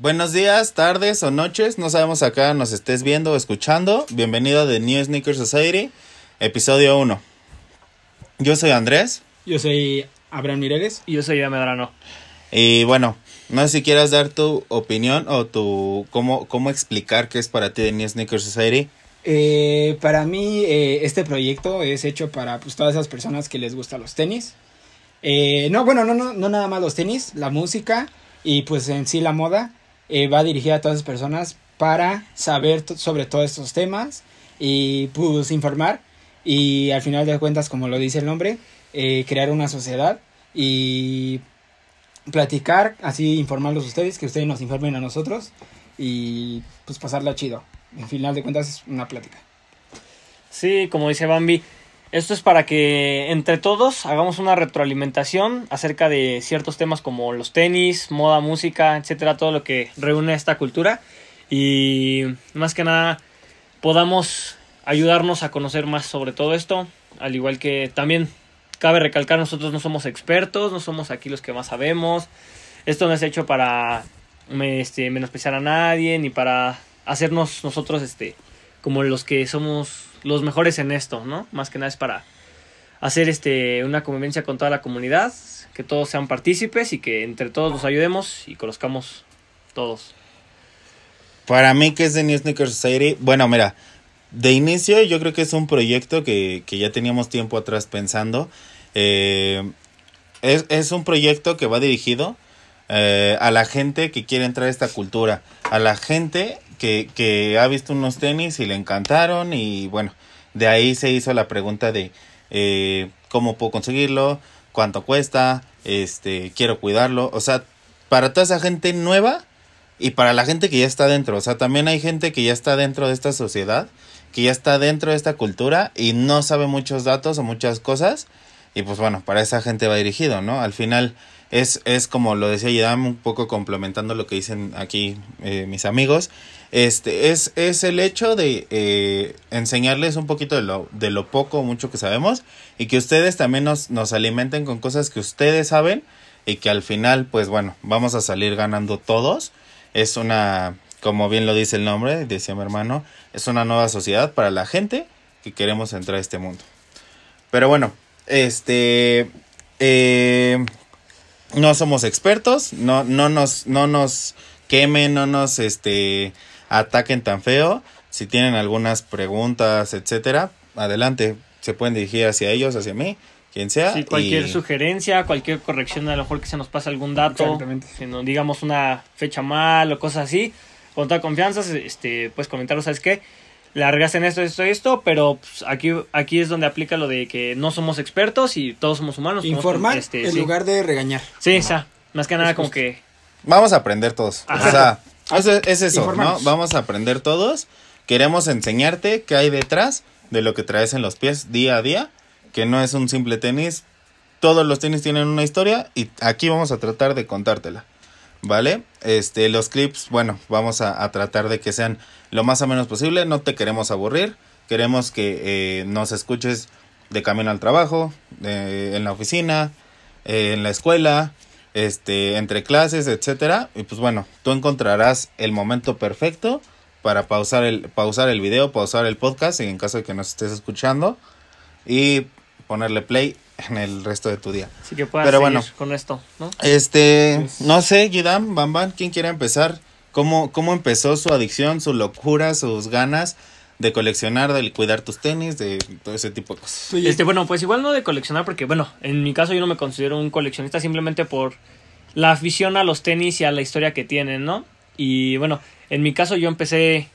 Buenos días, tardes o noches, no sabemos acá nos estés viendo o escuchando. Bienvenido a The New Sneaker Society, episodio 1. Yo soy Andrés. Yo soy Abraham Mireles. Y yo soy Medrano. Y bueno, no sé si quieras dar tu opinión o tu cómo, cómo explicar qué es para ti The New Sneaker Society. Eh, para mí, eh, este proyecto es hecho para pues, todas esas personas que les gustan los tenis. Eh, no, bueno, no, no, no nada más los tenis, la música y pues en sí la moda. Eh, va dirigida a todas esas personas para saber sobre todos estos temas y pues informar y al final de cuentas, como lo dice el nombre, eh, crear una sociedad y platicar, así informarlos ustedes, que ustedes nos informen a nosotros y pues pasarla chido. Al final de cuentas es una plática. Sí, como dice Bambi, esto es para que entre todos hagamos una retroalimentación acerca de ciertos temas como los tenis, moda, música, etcétera, todo lo que reúne esta cultura y más que nada podamos ayudarnos a conocer más sobre todo esto, al igual que también cabe recalcar nosotros no somos expertos, no somos aquí los que más sabemos. Esto no es hecho para este, menospreciar a nadie ni para hacernos nosotros este como los que somos los mejores en esto, ¿no? Más que nada es para hacer este una convivencia con toda la comunidad, que todos sean partícipes y que entre todos nos ayudemos y conozcamos todos. Para mí, ¿qué es The New Sneaker Society? Bueno, mira, de inicio yo creo que es un proyecto que, que ya teníamos tiempo atrás pensando. Eh, es, es un proyecto que va dirigido eh, a la gente que quiere entrar a esta cultura, a la gente que, ha visto unos tenis y le encantaron y bueno, de ahí se hizo la pregunta de eh, cómo puedo conseguirlo, cuánto cuesta, este, quiero cuidarlo, o sea, para toda esa gente nueva y para la gente que ya está dentro, o sea, también hay gente que ya está dentro de esta sociedad, que ya está dentro de esta cultura y no sabe muchos datos o muchas cosas y pues bueno, para esa gente va dirigido, ¿no? Al final es, es como lo decía Yadam, un poco complementando lo que dicen aquí eh, mis amigos, este es, es el hecho de eh, enseñarles un poquito de lo, de lo poco o mucho que sabemos y que ustedes también nos, nos alimenten con cosas que ustedes saben y que al final, pues bueno, vamos a salir ganando todos. Es una, como bien lo dice el nombre, decía mi hermano, es una nueva sociedad para la gente que queremos entrar a este mundo. Pero bueno, este, eh, no somos expertos, no, no nos, no nos quemen, no nos, este, ataquen tan feo. Si tienen algunas preguntas, etcétera, adelante, se pueden dirigir hacia ellos, hacia mí, quien sea. Sí, cualquier y- sugerencia, cualquier corrección, a lo mejor que se nos pase algún dato, si nos digamos una fecha mal o cosas así, con toda confianza, este, puedes comentarlo, ¿sabes qué? Le regaste en esto, esto, esto, pero pues, aquí, aquí es donde aplica lo de que no somos expertos y todos somos humanos. somos, Informar este, en sí. lugar de regañar. Sí, o sea, más que nada Es como justo. que Vamos a aprender todos. Ajá. O sea, eso es eso, ¿no? Vamos a aprender todos. Queremos enseñarte qué hay detrás de lo que traes en los pies día a día, que no es un simple tenis. Todos los tenis tienen una historia y aquí vamos a tratar de contártela. ¿Vale? Este, los clips, bueno, vamos a, a tratar de que sean lo más o menos posible. No te queremos aburrir. Queremos que eh, nos escuches de camino al trabajo, en la oficina, eh, en la escuela, este, entre clases, etcétera. Y pues bueno, tú encontrarás el momento perfecto para pausar el, pausar el video, pausar el podcast, en caso de que nos estés escuchando, y ponerle play en el resto de tu día. sí que puedas Pero bueno. con esto, ¿no? Este, Pues- no sé, Gidam, Bam Bam, ¿quién quiere empezar? ¿Cómo, ¿Cómo empezó su adicción, su locura, sus ganas de coleccionar, de cuidar tus tenis, de todo ese tipo de cosas? Este, bueno, pues igual no de coleccionar, porque bueno, en mi caso yo no me considero un coleccionista simplemente por la afición a los tenis y a la historia que tienen, ¿no? Y bueno, en mi caso yo empecé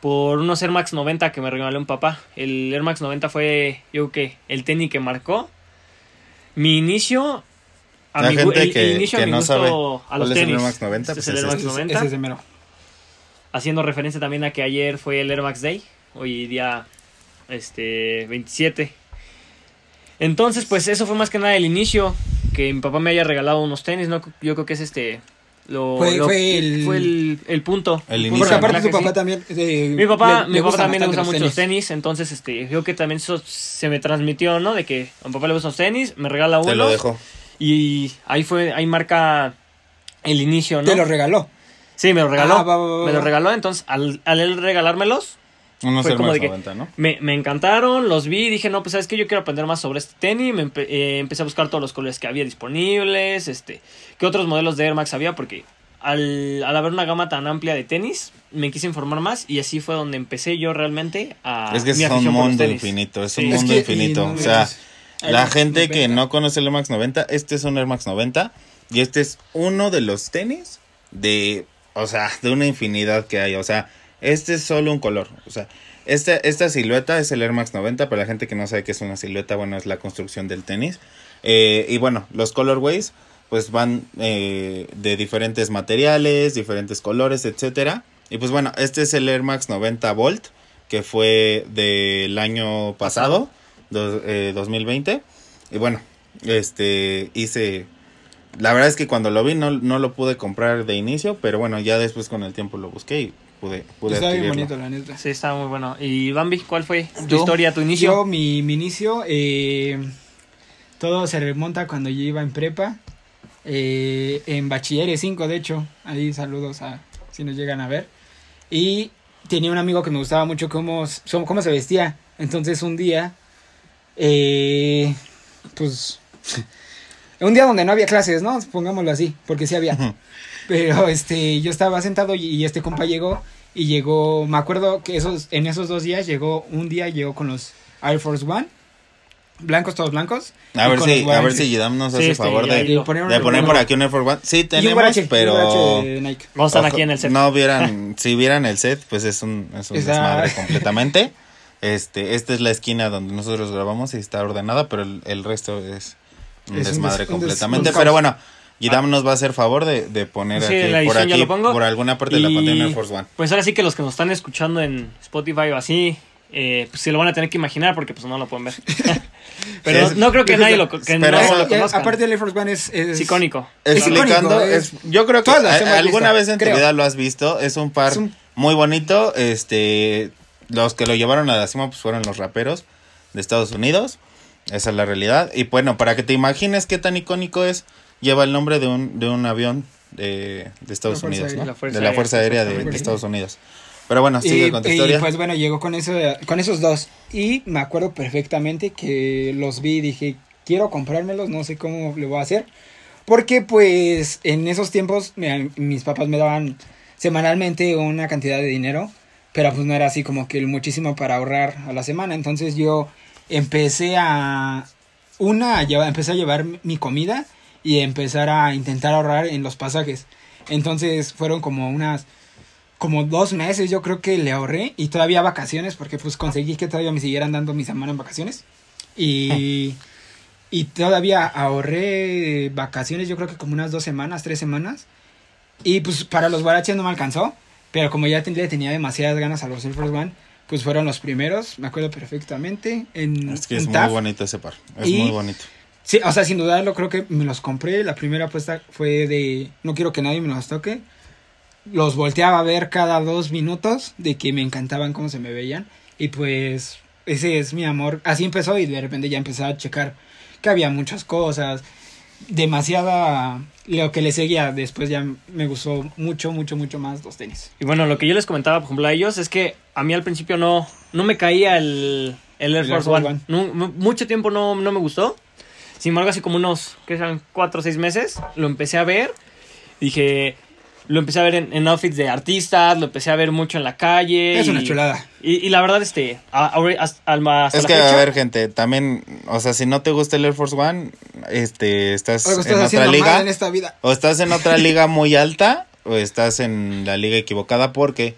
por unos Air Max 90 que me regaló un papá. El Air Max 90 fue, yo creo que, el tenis que marcó mi inicio. A La mi, gu- gente el- que- inicio a mi no gusto sabe a cuál los es el tenis. Air Max 90, Este es pues el Air es Max ese, 90 ese es mero. haciendo referencia también a que ayer fue el Air Max Day, hoy día este 27. Entonces, pues eso fue más que nada el inicio, que mi papá me haya regalado unos tenis, no yo creo que es este lo, Fue- lo- fue el- fue el, el punto. El inicio. Porque aparte tu papá sí. también. eh, Mi papá, le- mi le papá también le gusta mucho los tenis, entonces este, yo que también eso se me transmitió, ¿no? De que a mi papá le gustan los tenis, me regala uno. Te lo dejo. Y ahí fue, ahí marca el inicio, ¿no? Te lo regaló. Sí, me lo regaló. Ah, va, va, va, me lo regaló, entonces al, al él regalármelos, Unos Fue Air como Max de que- 90, ¿no? me, me encantaron, los vi, dije, no, pues sabes que yo quiero aprender más sobre este tenis, me empe- eh, empecé a buscar todos los colores que había disponibles, este, qué otros modelos de Air Max había, porque al, al haber una gama tan amplia de tenis, me quise informar más y así fue donde empecé yo realmente a... Es que mi es un mundo infinito, es Sí. un Es mundo que- infinito. no o sea, la gente que 90. no conoce el Air Max 90, este es un Air Max 90 y este es uno de los tenis de, o sea, de una infinidad que hay. O sea, este es solo un color. O sea, esta, esta silueta es el Air Max 90, para la gente que no sabe qué es una silueta, bueno, es la construcción del tenis. Eh, y bueno, los colorways pues van eh, de diferentes materiales, diferentes colores, etcétera. Y pues bueno, este es el Air Max 90 Volt, que fue del año pasado, do- eh, 2020. Y bueno, este hice... La verdad es que cuando lo vi no, no lo pude comprar de inicio, pero bueno, ya después con el tiempo lo busqué y pude, pude Está bien adquirirlo. bonito, la neta. Sí, está muy bueno. Y Bambi, ¿cuál fue tu Yo- historia, tu inicio? Yo, mi, mi inicio, eh, todo se remonta cuando yo iba en prepa, eh, en bachilleres 5, de hecho, ahí saludos a si nos llegan a ver. Y tenía un amigo que me gustaba mucho cómo, cómo se vestía. Entonces un día, eh, pues, un día donde no había clases, ¿no? Pongámoslo así, porque sí había. Pero este, yo estaba sentado y, y este compa llegó y llegó, me acuerdo que esos, en esos dos días llegó, un día llegó con los Air Force One, blancos, todos blancos. A ver si, a ver si Gidam nos Sí, hace este, favor de, poner de por aquí un Air Force One. Sí, tenemos, pero... a estar Ojo, aquí en el set. No vieran, si vieran el set, pues es un, es un desmadre completamente. Este, esta es la esquina donde nosotros grabamos y está ordenada, pero el, el resto es un Es un desmadre des- un des- completamente. pero bueno, Gidam nos va a hacer favor de, de poner Sí, aquí, por aquí, por alguna parte de la pantalla Air Force One. Pues ahora sí que los que nos están escuchando en Spotify o así, eh, pues se lo van a tener que imaginar porque pues no lo pueden ver. Pero Es- no creo que nadie lo, que- que Pero no eso- lo Eh, conozcan. aparte el Air Force One es, es, es icónico. Es Explicando, icónico, es, es- yo creo que a- alguna visto, vez en tu vida lo has visto. Es un par Es un- muy bonito. Este, los que lo llevaron a la cima pues fueron los raperos de Estados Unidos. Esa es la realidad. Y bueno, para que te imagines qué tan icónico es, lleva el nombre de un, de un avión de, de Estados Unidos, Aérea. ¿no? La de la Fuerza Aérea de. Estados Unidos. Pero bueno, sigue y, con tu y, historia. pues bueno, llegó con eso, con esos dos. Y me acuerdo perfectamente que los vi y dije, quiero comprármelos, no sé cómo le voy a hacer. Porque pues en esos tiempos me- mis papás me daban semanalmente una cantidad de dinero. Pero pues no era así como que muchísimo para ahorrar a la semana. Entonces yo empecé a... Una, a llevar- empecé a llevar mi comida y empezar a intentar ahorrar en los pasajes. Entonces fueron como unas como dos meses yo creo que le ahorré y todavía vacaciones porque pues conseguí que todavía me siguieran dando mi semana en vacaciones y y todavía ahorré vacaciones yo creo que como unas dos semanas tres semanas y pues para los baraches no me alcanzó pero como ya ten- le tenía demasiadas ganas a los Air Force One pues fueron los primeros me acuerdo perfectamente en es que es muy bonito ese par. Es Y- muy bonito. Sí, o sea, sin dudarlo, creo que me los compré. La primera apuesta fue de no quiero que nadie me los toque. Los volteaba a ver cada dos minutos de que me encantaban cómo se me veían. Y pues ese es mi amor. Así empezó y de repente ya empecé a checar que había muchas cosas. Demasiada... Lo que le seguía después ya me gustó mucho, mucho, mucho más los tenis. Y bueno, lo que yo les comentaba, por ejemplo, a ellos es que a mí al principio no, no me caía el, el Air Force One. No, mu- mucho tiempo no, no me gustó. Sin embargo, así como unos, que sean cuatro o seis meses, lo empecé a ver. Dije, lo empecé a ver en, en outfits de artistas, lo empecé a ver mucho en la calle. Es y, una chulada. Y, y la verdad, este, a- ahora- hasta, alma- hasta Es la que, fecha, a ver, gente, también, o sea, si no te gusta el Air Force One, este, estás Algo en estás otra liga. en esta vida. O estás en otra liga muy alta o estás en la liga equivocada porque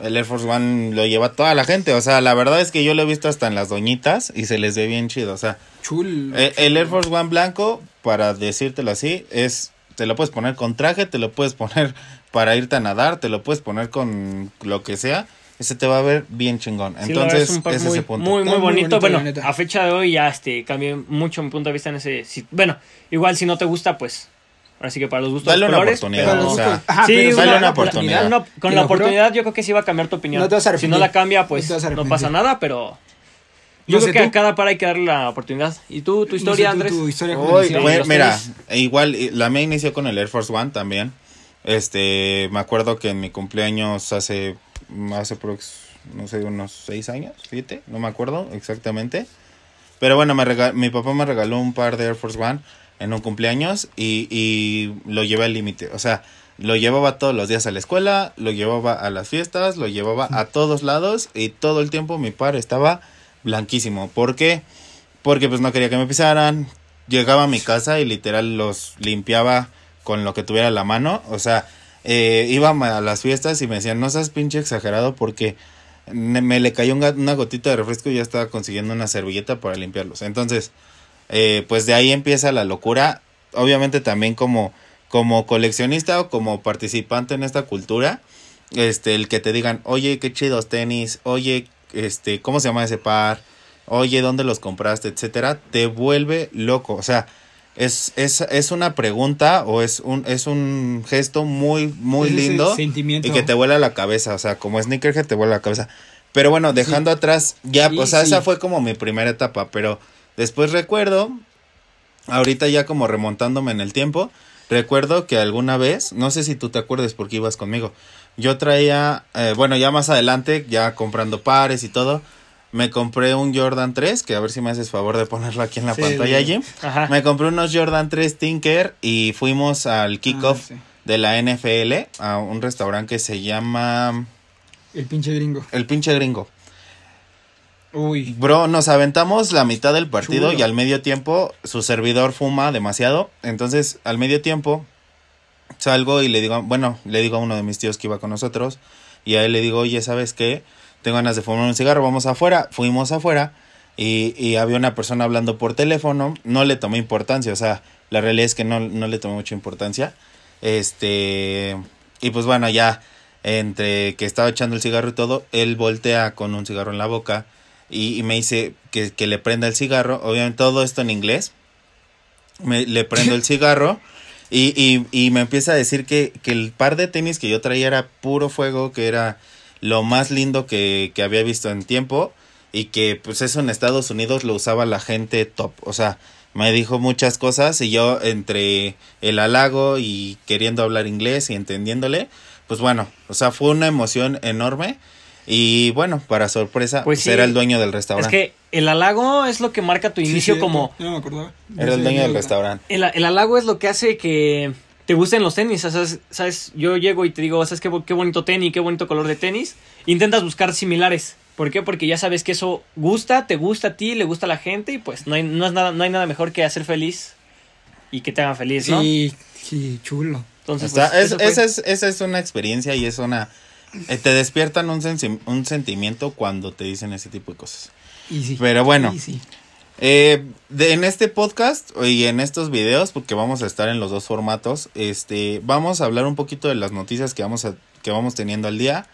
el Air Force One lo lleva toda la gente. O sea, la verdad es que yo lo he visto hasta en las doñitas y se les ve bien chido. O sea, Chul. eh, el Air Force One blanco, para decírtelo así, es, te lo puedes poner con traje, te lo puedes poner para irte a nadar, te lo puedes poner con lo que sea. Ese te va a ver bien chingón. Sí, Entonces, es es muy, ese punto. muy, muy muy bonito. bonito, Bueno, a fecha de hoy ya este, cambié mucho mi punto de vista en ese. si- bueno, igual si no te gusta, pues. Ahora sí que para los gustos. Dale los una colores, oportunidad, pero- o sea, ajá, sí, pero dale una la- oportunidad. No, con la lo juro, oportunidad yo creo que sí va a cambiar tu opinión. No te vas a si no la cambia, pues No a no pasa nada, pero yo No creo sé que a tú. cada par hay que darle la oportunidad. ¿Y tú, tu No historia, sé, tú, Andrés? tu historia, ¿cómo Uy, inició? güey, los mira, tenis. igual la mía inició con el Air Force One también. Este, me acuerdo que en mi cumpleaños hace, hace prox- no sé, unos seis años, siete, no me acuerdo exactamente. Pero bueno, me rega- mi papá me regaló un par de Air Force One en un cumpleaños y, y lo llevé al límite. O sea, lo llevaba todos los días a la escuela, lo llevaba a las fiestas, lo llevaba a todos lados y todo el tiempo mi par estaba blanquísimo. ¿Por qué? Porque pues no quería que me pisaran. Llegaba a mi casa y literal los limpiaba con lo que tuviera la mano. O sea, eh, iba a las fiestas y me decían, no seas pinche exagerado porque me le cayó una gotita de refresco y ya estaba consiguiendo una servilleta para limpiarlos. Entonces, eh, pues de ahí empieza la locura. Obviamente también como, como coleccionista o como participante en esta cultura, este, el que te digan, oye, qué chidos tenis, oye, este, ¿cómo se llama ese par? Oye, ¿dónde los compraste? etcétera, te vuelve loco. O sea, es, es, es una pregunta o es un, es un gesto muy, muy Es lindo sentimiento. y que te vuela la cabeza. O sea, como sneakerhead te vuela la cabeza. Pero bueno, dejando atrás, ya, Sí, o sea, sí. esa fue como mi primera etapa. Pero después recuerdo, ahorita ya como remontándome en el tiempo, recuerdo que alguna vez, no sé si tú te acuerdas porque ibas conmigo, yo traía, eh, bueno, ya más adelante, ya comprando pares y todo, me compré un Jordan 3, que a ver si me haces favor de ponerlo aquí en la Sí, pantalla. Jim. Ajá. Me compré unos Jordan 3 Tinker y fuimos al kickoff Ah, sí. de la NFL a un restaurante que se llama El pinche gringo. El Pinche Gringo. Uy. Bro, nos aventamos la mitad del partido Chulo. y al medio tiempo su servidor fuma demasiado. Entonces, al medio tiempo salgo y le digo, bueno, le digo a uno de mis tíos que iba con nosotros y a él le digo, oye, ¿sabes qué? Tengo ganas de fumar un cigarro, vamos afuera. Fuimos afuera y, y había una persona hablando por teléfono. No le tomé importancia, o sea, la realidad es que no, no le tomé mucha importancia. Este, y pues bueno, ya entre que estaba echando el cigarro y todo, él voltea con un cigarro en la boca y, y me dice que, que le prenda el cigarro. Obviamente todo esto en inglés. Me, le prendo el cigarro y, y, y me empieza a decir que, que el par de tenis que yo traía era puro fuego, que era lo más lindo que, que había visto en tiempo y que pues eso en Estados Unidos lo usaba la gente top. O sea, me dijo muchas cosas y yo entre el halago y queriendo hablar inglés y entendiéndole, pues bueno, o sea, fue una emoción enorme y bueno, para sorpresa, Pues pues sí. era el dueño del Es restaurante. que el halago es lo que marca tu Sí, inicio sí, como... No me acordaba. Era el Sí, dueño del sí, restaurante. El, el halago es lo que hace que te gusten los tenis. O sea, ¿sabes? ¿sabes? Yo llego y te digo, ¿sabes qué, qué bonito tenis, qué bonito color de tenis? Intentas buscar similares. ¿Por qué? Porque ya sabes que eso gusta, te gusta a ti, le gusta a la gente y pues no hay, no es nada, no hay nada mejor que hacer feliz y que te hagan feliz, ¿no? Sí, sí, chulo. Entonces, Está- pues, es- esa, es, esa es una experiencia y es una... eh, te despiertan un, un sentimiento cuando te dicen ese tipo de cosas. Y sí. Pero bueno. Y sí. Eh, de, en este podcast y en estos videos, porque vamos a estar en los dos formatos, este, vamos a hablar un poquito de las noticias que vamos, a, que vamos teniendo al día.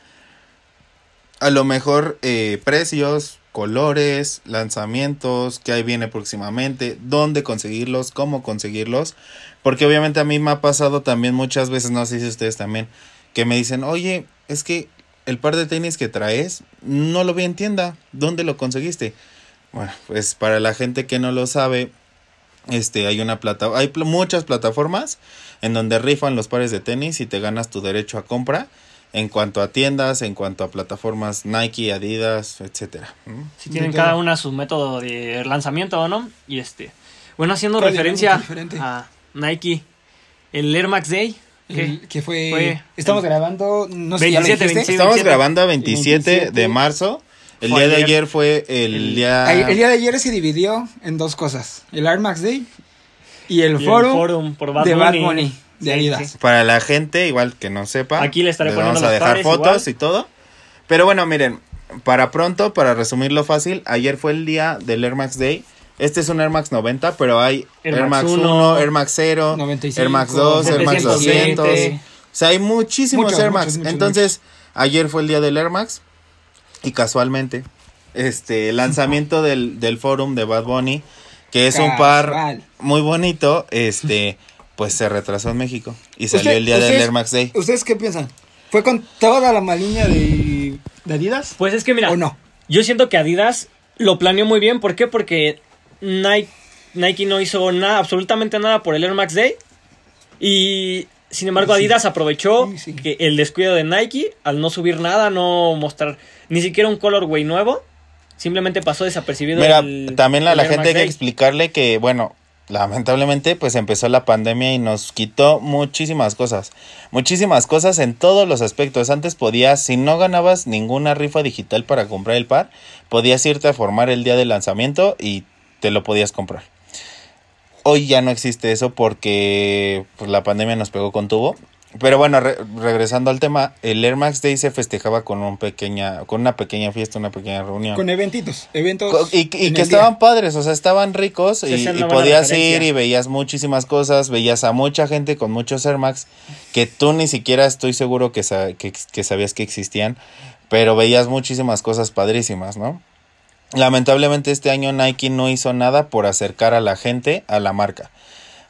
A lo mejor eh, precios, colores, lanzamientos, que ahí viene próximamente, dónde conseguirlos, cómo conseguirlos. Porque obviamente a mí me ha pasado también muchas veces, no sé si ustedes también, que me dicen, oye, es que el par de tenis que traes no lo vi en tienda, ¿dónde lo conseguiste? Bueno, pues para la gente que no lo sabe, este hay una plata, hay pl- muchas plataformas en donde rifan los pares de tenis y te ganas tu derecho a compra en cuanto a tiendas, en cuanto a plataformas Nike, Adidas, etcétera. Si tienen cada una su método de lanzamiento, ¿no? Y este. Bueno, haciendo ¿Cuál referencia a Nike, el Air Max Day. Que fue, Fue Estamos el- grabando, no sé si ya lo 27, dijiste. 27. Estamos 27. grabando a 27, 27. de marzo. El día de ayer. ayer fue el, El- día... El día de ayer se dividió en dos cosas, el Air Max Day y el Y el forum, Forum por Bad de Bad Bunny. Bunny de Sí, Adidas. sí. Para la gente, igual que no sepa. Aquí le estaré poniendo vamos a dejar fotos igual. y todo. Pero bueno, miren, para pronto, para resumirlo fácil, ayer fue el día del Air Max Day. Este es un Air Max 90, pero hay Air Air, Max Max 1, 1, Air Max 0, 95, Air Max 2, Air Max 707. 200. O sea, hay muchísimos Muchos, Air Max. muchos, Entonces, ayer fue el día del Air Max y casualmente, este, lanzamiento del, del forum de Bad Bunny, que es un par muy bonito, este, pues se retrasó en México y salió el día del Air Max Day. ¿Ustedes qué piensan? ¿Fue con toda la maliña de, de Adidas? Pues es que mira, ¿O no? yo siento que Adidas lo planeó muy bien. ¿Por qué? Porque Nike, Nike no hizo nada, absolutamente nada por el Air Max Day. Y Sin embargo, Sí. Adidas aprovechó Sí, sí. que el descuido de Nike al no subir nada, no mostrar ni siquiera un colorway nuevo, simplemente pasó desapercibido. Mira, el- también a la gente hay que explicarle que, bueno, lamentablemente pues empezó la pandemia y nos quitó muchísimas cosas. Muchísimas cosas en todos los aspectos. Antes podías, si no ganabas ninguna rifa digital para comprar el par, podías irte a formar el día del lanzamiento y te lo podías comprar. Hoy ya no existe eso porque pues, la pandemia nos pegó con tubo. Pero bueno, re- regresando al tema, el Air Max Day se festejaba con un pequeña, con una pequeña fiesta, una pequeña reunión. Con eventitos, eventos. Y, que día. estaban padres, o sea, estaban ricos Se y, podías referencia. ir y veías muchísimas cosas, veías a mucha gente con muchos Air Max que tú ni siquiera estoy seguro que, sa- que, que sabías que existían, pero veías muchísimas cosas padrísimas, ¿no? Lamentablemente este año Nike no hizo nada por acercar a la gente a la marca.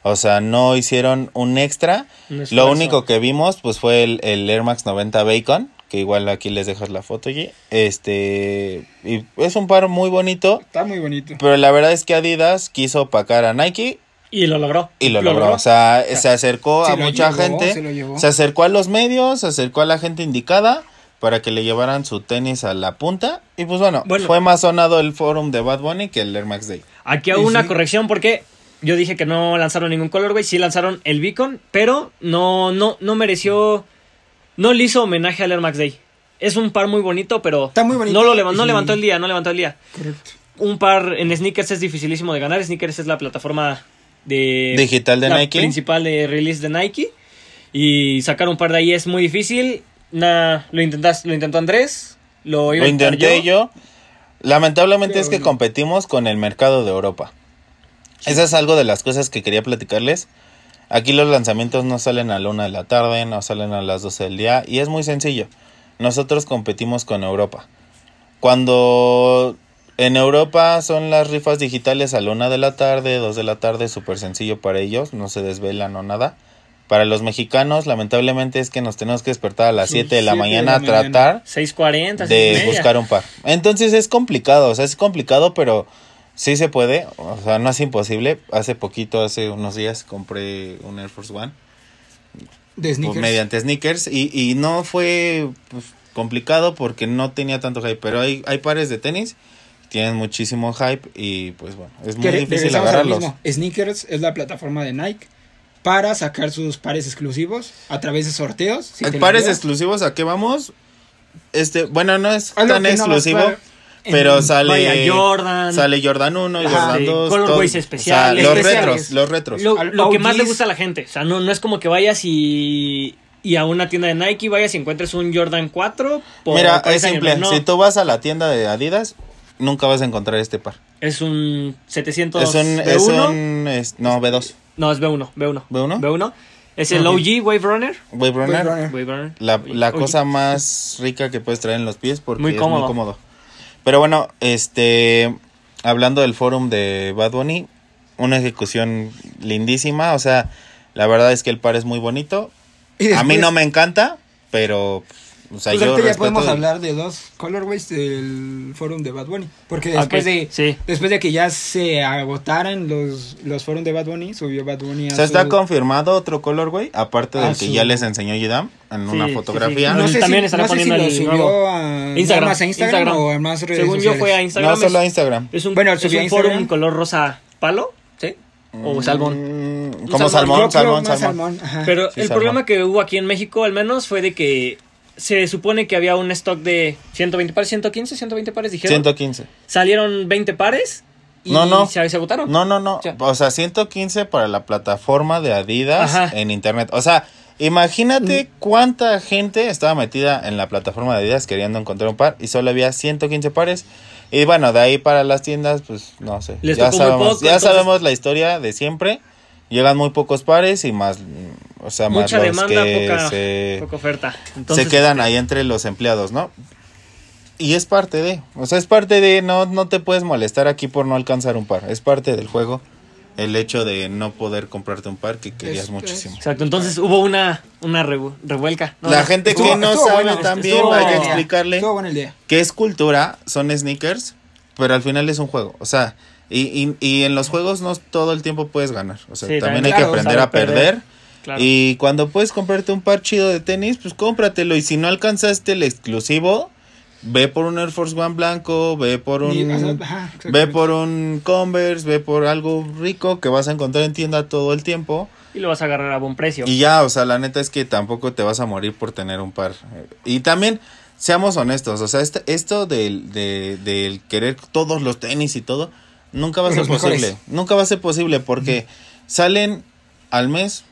O sea, no hicieron un extra. Un Lo único que vimos pues fue el, el Air Max 90 Bacon, que igual aquí les dejas la foto, G. Este, y es un par muy bonito, Está muy bonito. pero la verdad es que Adidas quiso opacar a Nike Y lo logró. y lo, logró. O sea, se acercó Se a mucha llevó, gente, se acercó a los medios, se acercó a la gente indicada para que le llevaran su tenis a la punta. Y pues bueno, Bueno. fue más sonado el forum de Bad Bunny que el Air Max Day. Aquí hago Y una sí. corrección porque yo dije que no lanzaron ningún colorway, sí lanzaron el Beacon, pero no, no, no mereció, no le hizo homenaje al Air Max Day. Es un par muy bonito, pero Está muy bonito no lo levantó, no levantó el día, no levantó el día. Correcto. Un par en sneakers es dificilísimo de ganar. Sneakers es la plataforma de Digital de la Nike. principal de release de Nike y sacar un par de ahí es muy difícil. Na- lo intentas, lo intentó Andrés, lo iba Lo a intentar intenté yo. Lamentablemente Pero es que no. competimos con el mercado de Europa. Esa es algo de las cosas que quería platicarles. Aquí los lanzamientos no salen a la una de la tarde, no salen a las 12 del día y es muy sencillo. Nosotros competimos con Europa. Cuando en Europa son las rifas digitales a la una de la tarde, dos de la tarde, súper sencillo para ellos, no se desvelan o nada. Para los mexicanos, lamentablemente es que nos tenemos que despertar a las Sí, 7 de la mañana a tratar 6.40, de 6:30. buscar un par. Entonces es complicado, o sea, es complicado, pero sí se puede, o sea, no es imposible. Hace poquito, hace unos días, compré un Air Force One De pues, sneakers. mediante sneakers y, y no fue pues, complicado porque no tenía tanto hype, pero hay, hay pares de tenis que tienen muchísimo hype y pues bueno, es muy difícil agarrarlos. Sneakers es la plataforma de Nike para sacar sus pares exclusivos a través de sorteos. si ¿El te pares exclusivos a qué vamos? Este, bueno, no es Algo tan no exclusivo. Pero sale Vaya, Jordan. Sale Jordan 1, Ajá. Jordan Sí, 2, colorways todo- especiales. o sea, los Especiales. retros, los retros. Lo, que más le gusta a la gente. O sea, no, no es como que vayas y, y a una tienda de Nike vayas y encuentres un Jordan 4. por Mira, 40 es simple, No, si tú vas a la tienda de Adidas, nunca vas a encontrar este par. Es un 700 Es un, B1. es un, es- no, B2. No, es B1. B1. ¿B1? B1. Es el. OG Wave Runner. Wave Runner. Wave Runner. La, la cosa más rica que puedes traer en los pies porque Muy es cómodo. muy cómodo. Pero bueno, este, hablando del forum de Bad Bunny, una ejecución lindísima, o sea, la verdad es que el par es muy bonito. A mí no me encanta, pero, o sea, Pues yo ahorita ya podemos hablar de dos colorways del forum de Bad Bunny. Porque después de Sí. después de que ya se agotaran los, los forum de Bad Bunny, subió Bad Bunny a O sea, está confirmado otro colorway, aparte Ah, del que ya les enseñó Yidam en Sí, una fotografía. sí. No sé También si, estará no sé si poniendo lo el subió nuevo. a Instagram, más a Instagram, Instagram. o a más redes Según yo fue a Instagram. No solo a es- Instagram. Es un, Bueno, es un forum color rosa palo, ¿sí? O salmón. Mm, como salmón. salmón, salmón, salmón. salmón. Pero Sí, el salmón. problema que hubo aquí en México, al menos, fue de que se supone que había un stock de 120 pares, 115, 120 pares, dijeron. 115. Salieron 20 pares y No, no. Se, se agotaron. No, no, no. O sea, 115 para la plataforma de Adidas Ajá. en internet. O sea, imagínate Mm. cuánta gente estaba metida en la plataforma de Adidas queriendo encontrar un par y solo había 115 pares. Y bueno, de ahí para las tiendas, pues no sé. Les ya sabemos, poco, ya entonces- sabemos la historia de siempre. Llegan muy pocos pares y más, o sea, Mucha más demanda, que poca, se, poca oferta. Entonces, se quedan ahí entre los empleados, ¿no? Y es parte de, o sea, es parte de, no, no te puedes molestar aquí por no alcanzar un par, es parte del juego el hecho de no poder comprarte un par que querías Es- muchísimo. Exacto, entonces hubo una, una revu- revuelca. No, La gente Estuvo- que no sabe bueno, también estuvo que bueno. explicarle que es cultura, son sneakers, pero al final es un juego, o sea, y, y, y en los juegos no todo el tiempo puedes ganar, o sea, Sí, también también, hay claro, que aprender a perder. perder. Claro. Y cuando puedes comprarte un par chido de tenis, pues cómpratelo. Y si no alcanzaste el exclusivo, ve por un Air Force One blanco, ve por un... Y, ajá, Ve por un Converse, ve por algo rico que vas a encontrar en tienda todo el tiempo. Y lo vas a agarrar a buen precio. Y ya, o sea, la neta es que tampoco te vas a morir por tener un par. Y también, seamos honestos, o sea, este- esto del, de, del querer todos los tenis y todo, nunca va a ser Los posible. mejores. Nunca va a ser posible porque salen al mes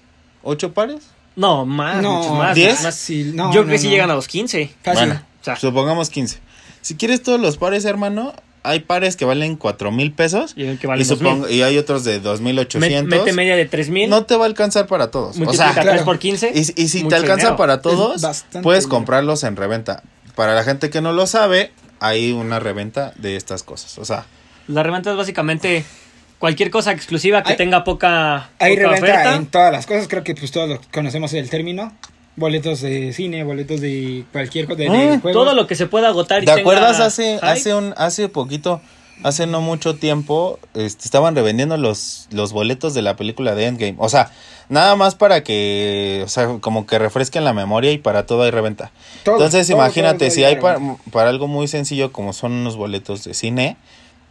ocho pares. No, más, No, muchos más. ¿diez? más. Sí, no, Yo no, creo que sí llegan a los 15. Fácil. Bueno, O sea, supongamos 15. Si quieres todos los pares, hermano, hay pares que valen cuatro mil pesos. y el que Y, vale supongo, y hay otros de dos mil ochocientos. Mete media de 3000. No te va a alcanzar para todos. O multiplica sea, 3 claro. por 15. Y, y si te alcanza dinero. para todos, puedes dinero. comprarlos en reventa. Para la gente que no lo sabe, hay una reventa de estas cosas. O sea, La reventa es básicamente cualquier cosa exclusiva que Hay- tenga poca, Hay poca reventa oferta. en todas las cosas, creo que pues todos lo conocemos el término. Boletos de cine, boletos de cualquier cosa, de, de Ah, juegos. Todo lo que se pueda agotar y ¿te tenga acuerdas hace hype? hace un hace poquito, hace no mucho tiempo, este, estaban revendiendo los los boletos de la película de Endgame? O sea, nada más para que, o sea, como que refresquen la memoria y para todo hay reventa. Todo, Entonces, todo, imagínate, todo, si todo hay para, para algo muy sencillo como son unos boletos de cine,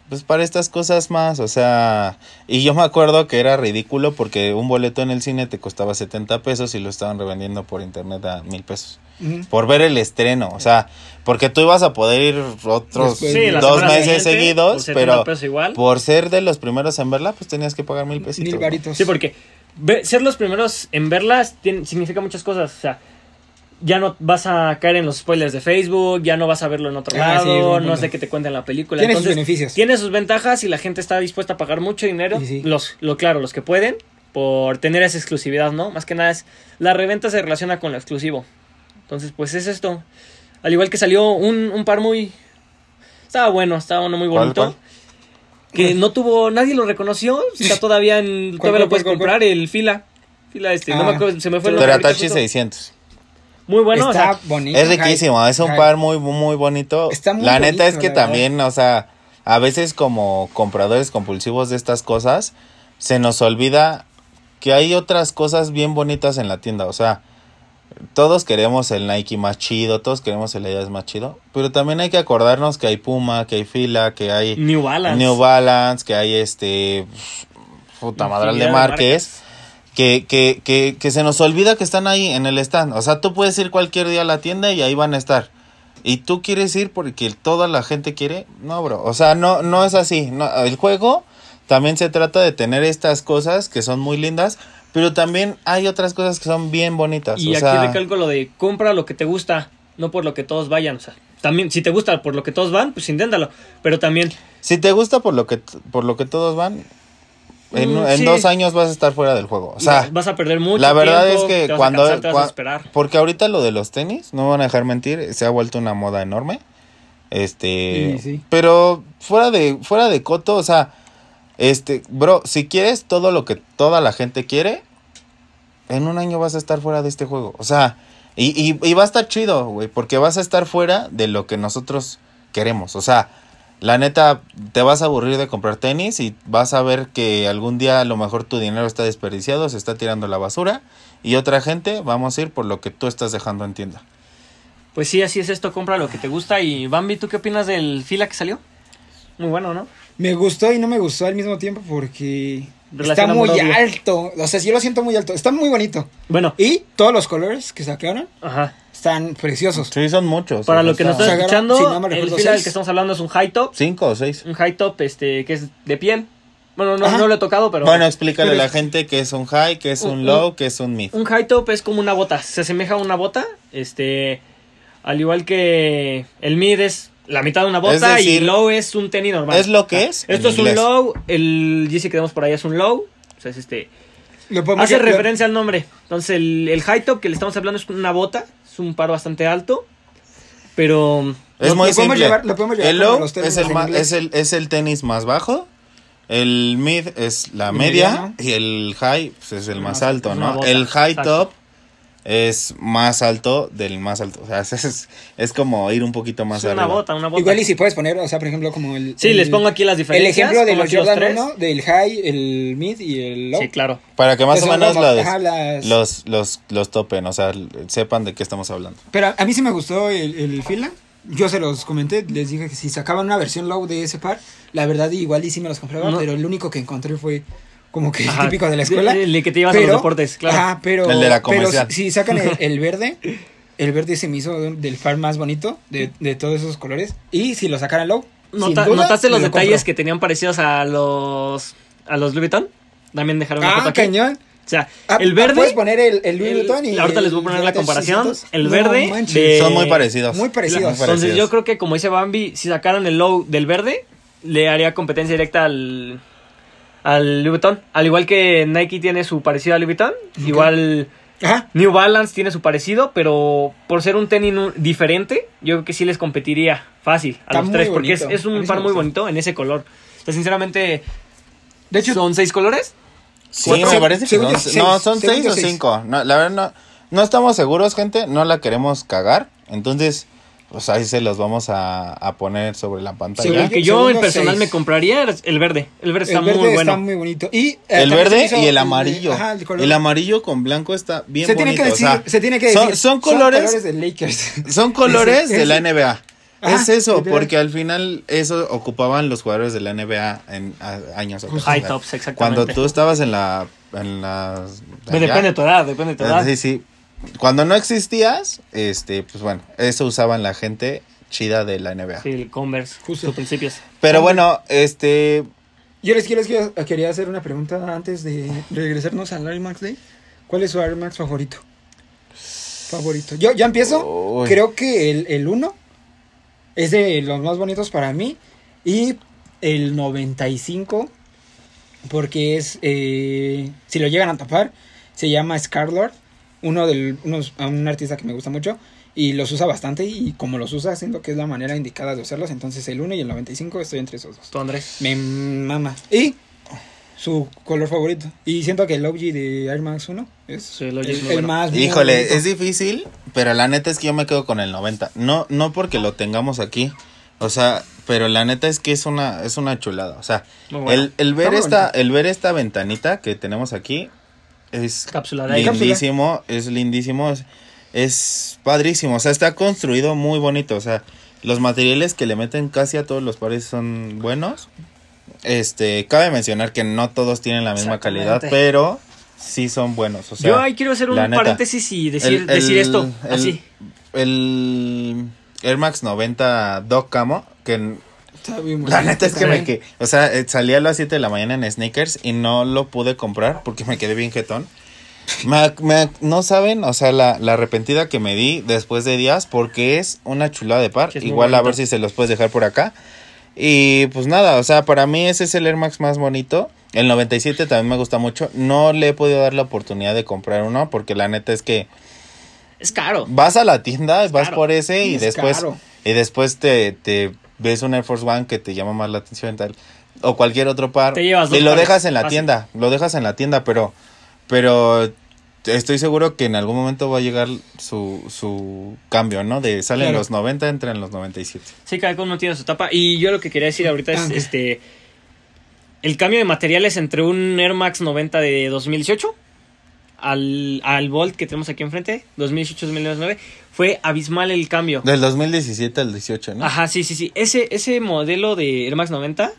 pues para estas cosas más, o sea, y yo me acuerdo que era ridículo porque un boleto en el cine te costaba 70 pesos y lo estaban revendiendo por internet a mil pesos. Por ver el estreno, o sea, porque tú ibas a poder ir otros Sí, dos meses por seguidos, 70 pero igual. por ser de los primeros en verla, pues tenías que pagar mil pesitos. Mil varitos. Sí, porque ser los primeros en verlas tiene- significa muchas cosas. O sea, ya no vas a caer en los spoilers de Facebook, ya no vas a verlo en otro Ah, lado, no punto. sé qué te cuenten la película. Tiene sus Entonces, beneficios. Tiene sus ventajas y la gente está dispuesta a pagar mucho dinero. Sí, sí. Los, lo claro, los que pueden, por tener esa exclusividad, ¿no? Más que nada es. La reventa se relaciona con lo exclusivo. Entonces, pues es esto. Al igual que salió un, un par muy. Estaba bueno, estaba uno muy ¿Cuál, bonito. cuál? Que no tuvo. Nadie lo reconoció. Está todavía en. ¿Cuál, Todavía lo puedes cuál, cuál, comprar, el fila. Fila este. no Ah. me acuerdo, se me fue el nombre. Teratachi ahorita justo. 600. Muy bueno, o Está sea, bonito. Es riquísimo, es un par muy, muy bonito. Está muy la neta es que verdad. también, o sea, a veces como compradores compulsivos de estas cosas, se nos olvida que hay otras cosas bien bonitas en la tienda. O sea, todos queremos el Nike más chido, todos queremos el Adidas más chido, pero también hay que acordarnos que hay Puma, que hay Fila, que hay New Balance. New Balance, que hay este... Puta madral de marques que, que, que, que se nos olvida que están ahí en el stand. O sea, tú puedes ir cualquier día a la tienda y ahí van a estar. Y tú quieres ir porque toda la gente quiere. No, bro. O sea, no, no es así. No, el juego también se trata de tener estas cosas que son muy lindas. Pero también hay otras cosas que son bien bonitas. Y o aquí sea, recalco lo de compra lo que te gusta, no por lo que todos vayan. O sea, también, si te gusta por lo que todos van, pues inténtalo. Pero también, si te gusta por lo que, por lo que todos van, en, Mm, en sí. dos años vas a estar fuera del juego. O sea, vas a perder mucho la verdad tiempo, es que te vas a cuando, cansar, te vas a cua- esperar. porque ahorita lo de los tenis no me van a dejar mentir se ha vuelto una moda enorme este Sí, sí. pero fuera de fuera de coto o sea este bro si quieres todo lo que toda la gente quiere en un año vas a estar fuera de este juego o sea y, y, y va a estar chido güey porque vas a estar fuera de lo que nosotros queremos o sea la neta, te vas a aburrir de comprar tenis y vas a ver que algún día a lo mejor tu dinero está desperdiciado, se está tirando a la basura y otra gente vamos a ir por lo que tú estás dejando en tienda. Pues sí, así es esto, compra lo que te gusta. Y Bambi, ¿tú qué opinas del fila que salió? Muy bueno, ¿no? Me gustó y no me gustó al mismo tiempo porque está muy alto. O sea, yo lo siento muy alto. Está muy bonito. Bueno, Y todos los colores que sacaron ajá. Están preciosos. Sí, son muchos. Para lo que nos está- están escuchando, si no me el fila del que estamos hablando es un high top. Cinco o seis. Un high top este, que es de piel. Bueno, no, no lo he tocado, pero... Bueno, explícale a la gente que es un high, que es Un- low, que es un mid. Un high top es como una bota, se asemeja a una bota, este, al igual que el mid es la mitad de una bota decir, y low es un tenis normal. es lo que sea, es Esto es un low, el GC que tenemos por ahí es un low, o sea, es este, hace referencia al nombre. Entonces el, el high top que le estamos hablando es una bota, es un par bastante alto, pero Es muy simple. llevar- lo podemos llevar el low es el, en ma- inglés. es, el, es el tenis más bajo. El mid es la media mediano. y el high pues, es el más Más- alto, ¿no? el high exacto. top es más alto del más alto. O sea, es, es como ir un poquito más Es una arriba. bota, una bota. Igual y si puedes poner, o sea, por ejemplo, como el... Sí, el- les pongo aquí las El diferencias. ejemplo de los Jordan tres. 1, del high, el mid y el low. Sí, claro. Para que más o menos los, ajá, las- los, los, los topen, o sea, sepan de qué estamos hablando. Pero a mí sí me gustó el, el fila. Yo se los comenté, les dije que si sacaban una versión low de ese par, la verdad igual y sí me los compraba, No. pero el único que encontré fue como que Ajá. típico de la escuela. El- el que te llevas a los deportes, claro. Ajá, pero, El de la pero comercial. si, si sacan el, el verde, el verde se me hizo de- del par más bonito de, de todos esos colores. Y si lo sacaran low, Nota- duda, ¿Notaste los lo detalles compro. que tenían parecidos a los a los Louis Vuitton? También dejaron una Ah, foto aquí. cañón. O sea, Ah, el verde. Puedes poner el, el Louis Vuitton y ahorita les voy a poner la comparación. 600. El verde de- Son muy parecidos. Muy parecidos. Muy Entonces parecidos. yo creo que como dice Bambi, si sacaran el low del verde, le haría competencia directa al al Louis Vuitton. Al igual que Nike tiene su parecido al Louis Vuitton, igual Ajá. New Balance tiene su parecido, pero por ser un tenis diferente, yo creo que sí les competiría fácil a Está los tres, porque es, un par muy bonito en ese color. O sea, sinceramente, De hecho, ¿son seis colores? Sí, Cuatro- me parece que son, seis, no, son seis o seis. cinco. No, la verdad no, no estamos seguros, gente. No la queremos cagar. Entonces, pues ahí se los vamos a, a poner sobre la pantalla. El que yo- en personal seis. me compraría el verde. El verde está el verde muy bueno. está muy bonito. Y, eh, el verde y el de- amarillo. ajá, el, amarillo con blanco está bien se tiene bonito. que o decir, sea, se tiene que son- decir. son colores- de Lakers. Son colores de la NBA. Es eso, porque al final eso ocupaban los jugadores de la NBA en a- años atrás. High O sea, tops, exactamente. Cuando tú estabas en la en las Pues allá, depende de tu edad, depende de tu edad. Sí, sí. Cuando no existías, este, pues bueno, eso usaban la gente chida de la NBA. Sí, el Converse, Justo. sus principios. Pero bueno, este, Yo les quiero, les quiero- quería hacer una pregunta antes de regresarnos al Air Max Day. ¿Cuál es su Air Max favorito? Favorito. Yo ya empiezo. Uy. Creo que el, el 1 es de los más bonitos para mí. Y el 95, porque es, eh, si lo llegan a tapar, se llama Scarlord. Uno del, unos, a un artista que me gusta mucho. Y los usa bastante. Y como los usa, siento que es la manera indicada de usarlos. Entonces el 1 y el 95 estoy entre esos dos. Tú, Andrés. Me mama. Y su color favorito. Y siento que el OG de Air Max 1 es Sí, el OG el, es muy el bueno. más. híjole, bonito. es difícil, pero la neta es que yo me quedo con el 90. No no porque lo tengamos aquí. O sea, pero la neta es que es una es una chulada, o sea, bueno. el, el ver Está esta el ver esta ventanita que tenemos aquí es Cápsula de aire. lindísimo, es lindísimo, es, es padrísimo, o sea, está construido muy bonito, o sea, los materiales que le meten casi a todos los pares son buenos. Este, cabe mencionar que no todos tienen la misma calidad, pero sí son buenos, o sea, Yo ahí quiero hacer un neta. paréntesis y decir, el- decir esto, el- así. El Air Max 90 Doc Camo, que Está bien la neta es que me que, o sea, eh, salí a las 7 de la mañana en sneakers y no lo pude comprar porque me quedé bien jetón. Me, me- no saben, o sea, la, la arrepentida que me di después de días porque es una chulada de par. Igual a ver si se los puedes dejar por acá. Y pues nada, o sea, para mí ese es el Air Max más bonito. El 97 también me gusta mucho. No le he podido dar la oportunidad de comprar uno porque la neta es que Es caro. vas a la tienda, vas caro. por ese y es después caro. y después te, te ves un Air Force One que te llama más la atención tal o cualquier otro par Te llevas y dos lo pares, dejas en la tienda, lo dejas en la tienda, pero pero estoy seguro que en algún momento va a llegar su, su cambio, ¿no? De salen Claro. los 90, entran en los 97. Sí, cada uno tiene su etapa. Y yo lo que quería decir ahorita es Ah, este el cambio de materiales entre un Air Max 90 de 2018 al, al Volt que tenemos aquí enfrente, 2018-2019, fue abismal el cambio. Del 2017 al 18, ¿no? Ajá, sí, sí, sí. Ese, ese modelo de Air Max 90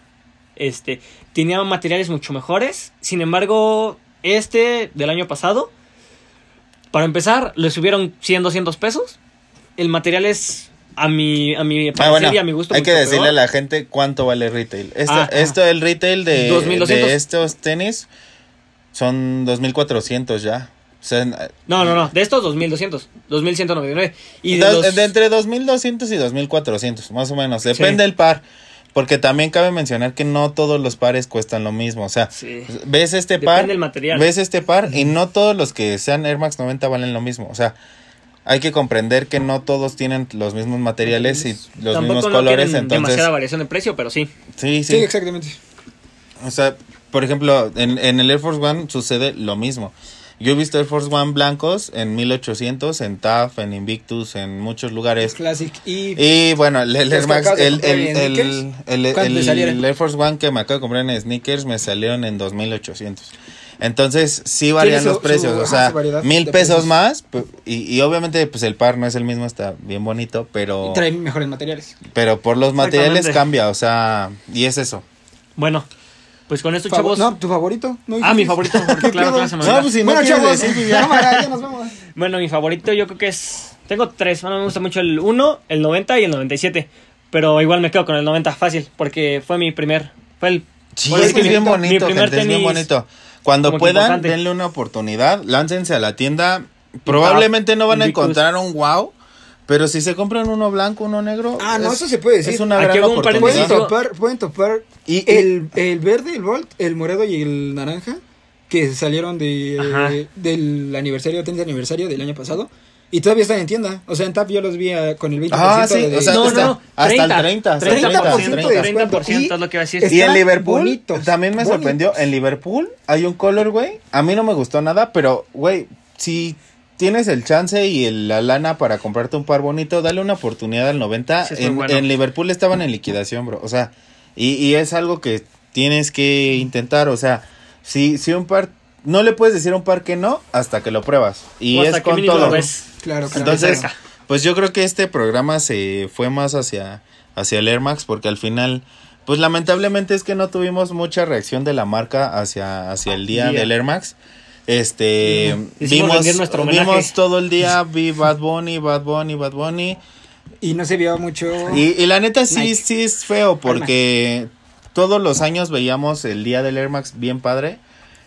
este, tenía materiales mucho mejores. Sin embargo, este del año pasado, para empezar, le subieron 100, 200 pesos. El material es, a mi, a mi Ah, parecer bueno, y a mi gusto, hay que decirle peor. a la gente cuánto vale retail. Esto, Ah, esto el retail de, 2200. de estos tenis son 2400 ya. O sea, No, no, no. De estos, 2200. 2199. Y de Do- los- de entre 2200 y 2400, más o menos. Depende del par. Porque también cabe mencionar que no todos los pares cuestan lo mismo. O sea, Sí. ves este Depende par. del material. Ves este par y no todos los que sean Air Max 90 valen lo mismo. O sea, hay que comprender que no todos tienen los mismos materiales y los Tampoco mismos no colores. Entonces, demasiada variación de precio, pero sí. sí, Sí, sí. exactamente. O sea, por ejemplo, en, en el Air Force One sucede lo mismo. Yo he visto Air Force One blancos en 1800, en TAF, en Invictus, en muchos lugares. Classic. Y, Y bueno, el, el ¿Los Air Max, el, el, el, Air Force One que me acabo de comprar en Sneakers me salieron en 2800. Entonces, sí varían los precios, su- o sea, mil pesos más, y, y obviamente pues el par no es el mismo, está bien bonito, pero, trae mejores materiales. pero por los materiales cambia, o sea, y es eso. Bueno, pues con esto, Fav- chavos. No, tu favorito. ¿No Ah, mi favorito, favorito, ¿Qué claro, claro, se me olvidó. No, pues si no bueno, chavos, decir, ya. cámara, ya nos vamos. Bueno, mi favorito yo creo que es... Tengo tres, bueno, me gusta mucho el 1, el 90 y el 97. Pero igual me quedo con el 90 fácil, porque fue mi primer... Fue el... Sí, es que es mi- bien mi bonito, primer gente, es bien tenis bonito. Cuando puedan, importante. denle una oportunidad, láncense a la tienda. Probablemente no van a encontrar un wow, pero si se compran uno blanco, uno negro. Ah, no, es- eso se puede decir. Es una Aquí gran hago un Pueden oportunidad. topar, pueden topar Y- el, el verde, el Volt, el morado y el naranja que salieron de, del aniversario, 30 aniversario del año pasado. Y todavía están en tienda. O sea, en TAP yo los vi ah, con el 20% Ah, sí, de o sea, no, hasta- no, hasta el 30, 30, hasta el 30%, 30, 30% es lo que iba a decir. Y en Liverpool, bonitos, también me bonitos. sorprendió, en Liverpool hay un color, güey, a mí no me gustó nada, pero, güey, si tienes el chance y el- la lana para comprarte un par bonito, dale una oportunidad al 90. Sí, en, bueno. en Liverpool estaban en liquidación, bro, o sea, y, y es algo que tienes que intentar, o sea, si, si un par, no le puedes decir a un par que no hasta que lo pruebas, y O hasta es que con todo. lo ves. Claro, claro. Entonces, pues yo creo que este programa se fue más hacia, hacia el Air Max porque al final, pues lamentablemente es que no tuvimos mucha reacción de la marca hacia, hacia el día, Día. del Air Max. Este, Hicimos vimos, vimos todo el día, vi Bad Bunny, Bad Bunny, Bad Bunny. y no se vio mucho. Y, y la neta sí, Nike. sí es feo porque todos los años veíamos el día del Air Max bien padre.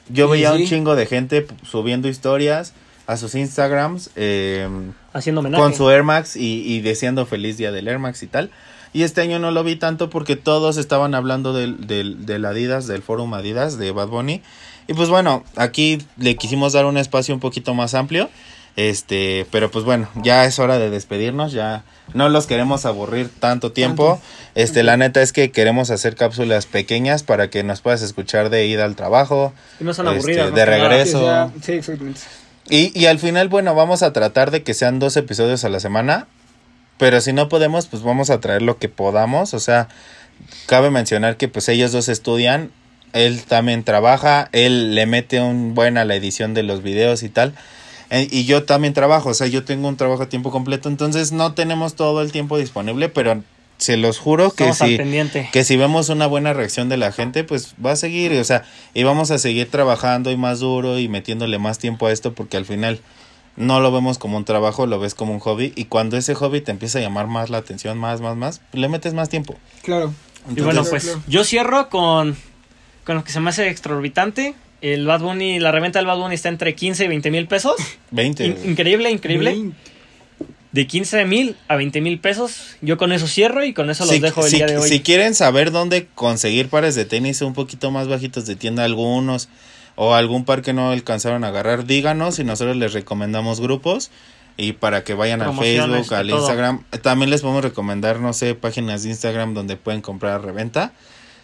Yo Sí, veía un chingo de gente subiendo historias a sus Instagrams. Eh, Haciendo homenaje. con su Air Max y, y deseando feliz día del Air Max y tal. Y este año no lo vi tanto porque todos estaban hablando del, del, del Adidas, del Forum Adidas de Bad Bunny. Y pues bueno, aquí le quisimos dar un espacio un poquito más amplio. Este, pero pues bueno, ya es hora de despedirnos, ya no los queremos aburrir tanto tiempo. Este, la neta es que queremos hacer cápsulas pequeñas para que nos puedas escuchar de ida al trabajo. Y no son este, de regreso. Sí, exactamente. Y, y al final, bueno, vamos a tratar de que sean dos episodios a la semana. Pero si no podemos, pues vamos a traer lo que podamos. O sea, cabe mencionar que pues ellos dos estudian. Él también trabaja. Él le mete un buen a la edición de los videos y tal. Eh, y yo también trabajo. O sea, yo tengo un trabajo a tiempo completo. Entonces no tenemos todo el tiempo disponible. Pero se los juro que Estamos si, pendiente. que si vemos una buena reacción de la gente, pues va a seguir, o sea, y vamos a seguir trabajando y más duro y metiéndole más tiempo a esto porque al final no lo vemos como un trabajo, lo ves como un hobby y cuando ese hobby te empieza a llamar más la atención, más, más, más, le metes más tiempo. Claro. Y bueno, pues claro. yo cierro con, con lo que se me hace extraorbitante. El Bad Bunny, la reventa del Bad Bunny está entre 15 y 20 mil pesos. 20. In- increíble, increíble. Bien. De 15 mil a 20 mil pesos. Yo con eso cierro y con eso los Si, dejo el si- día de hoy. si quieren saber dónde conseguir pares de tenis un poquito más bajitos de tienda algunos o algún par que no alcanzaron a agarrar, díganos y nosotros les recomendamos grupos y para que vayan al Facebook, al todo. Instagram. También les podemos recomendar, no sé, páginas de Instagram donde pueden comprar a reventa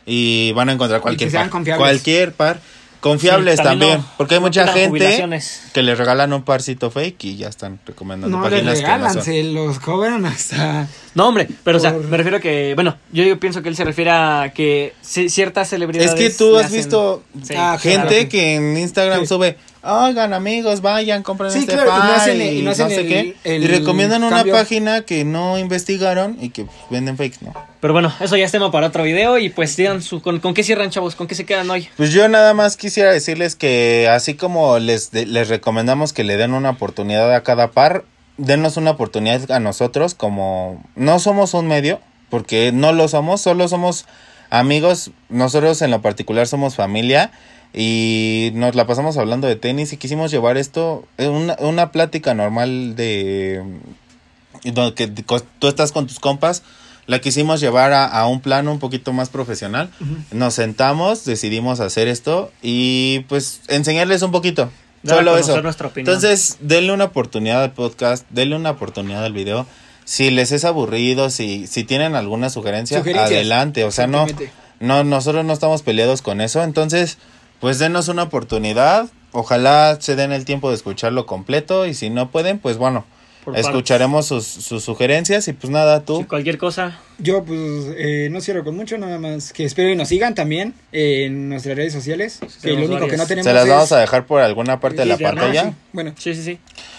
y van a encontrar cualquier sean par. confiables. Cualquier par. Confiables Sí, también, no- porque hay no mucha gente que les regalan un parcito fake y ya están recomendando No les páginas que no regalan, son. se los cobran hasta. No, hombre, pero o sea, me refiero a que, bueno, yo, yo pienso que él se refiere a que ci- ciertas celebridades. Es que tú has hacen- visto Sí, Ah, gente claro. que en Instagram Sí. sube, oigan amigos, vayan, compren Sí, este claro, y no par hacen- y, no sé el- qué. el y recomiendan una cambio. página que no investigaron y que pues, venden fakes, ¿no? Pero bueno, eso ya es tema para otro video y pues digan su, con, con qué cierran, chavos, con qué se quedan hoy. Pues yo nada más quisiera decirles que así como les, de- les recomendamos que le den una oportunidad a cada par, denos una oportunidad a nosotros como no somos un medio, porque no lo somos, solo somos amigos, nosotros en lo particular somos familia y nos la pasamos hablando de tenis y quisimos llevar esto, eh, una, una plática normal de donde que tú estás con tus compas, la quisimos llevar a, a un plano un poquito más profesional. Nos sentamos, decidimos hacer esto y pues enseñarles un poquito. Dar a Solo eso. nuestra opinión. Entonces, denle una oportunidad al podcast, denle una oportunidad al video. Si les es aburrido, si, si tienen alguna sugerencia, adelante. O sea, no, no, nosotros no estamos peleados con eso. Entonces, pues denos una oportunidad. ojalá se den el tiempo de escucharlo completo y si no pueden, pues bueno, Por escucharemos sus, sus sugerencias y pues nada, tú. Sí, cualquier cosa. Yo pues eh, no cierro con mucho, nada más que espero y nos sigan también en nuestras redes sociales. que lo único que no tenemos Se las es- vamos a dejar por alguna parte de Sí, la de- pantalla. sí, Bueno. Sí, sí, sí.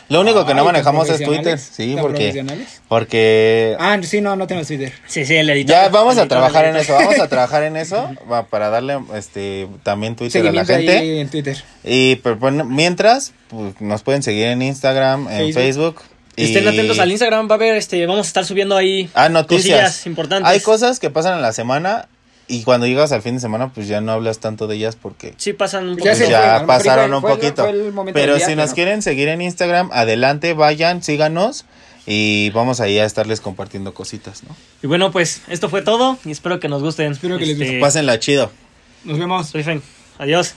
Lo único que no manejamos es Twitter, sí, porque porque Ah, sí, no, no tenemos Twitter. Sí, sí, el editor. ya vamos a trabajar en eso, vamos a trabajar en eso va, para darle este también Twitter a la gente. ahí en Twitter. Y pero, bueno, mientras pues, nos pueden seguir en Instagram, en Facebook. Facebook. y- Estén atentos al Instagram, va a haber, este, vamos a estar subiendo ahí Ah, noticias. cosillas importantes. Hay cosas que pasan en la semana y cuando llegas al fin de semana pues ya no hablas tanto de ellas porque Sí, pasan un Ya fue, lo ya pasaron fue- un fue el- poquito. fue el momento pero si nos quieren seguir en Instagram, adelante, vayan, síganos y vamos ahí a estarles compartiendo cositas, ¿no? Y bueno, pues esto fue todo y espero que nos gusten. Espero que les Este, guste. Pásenla chido. Nos vemos. Soy Fen. Adiós.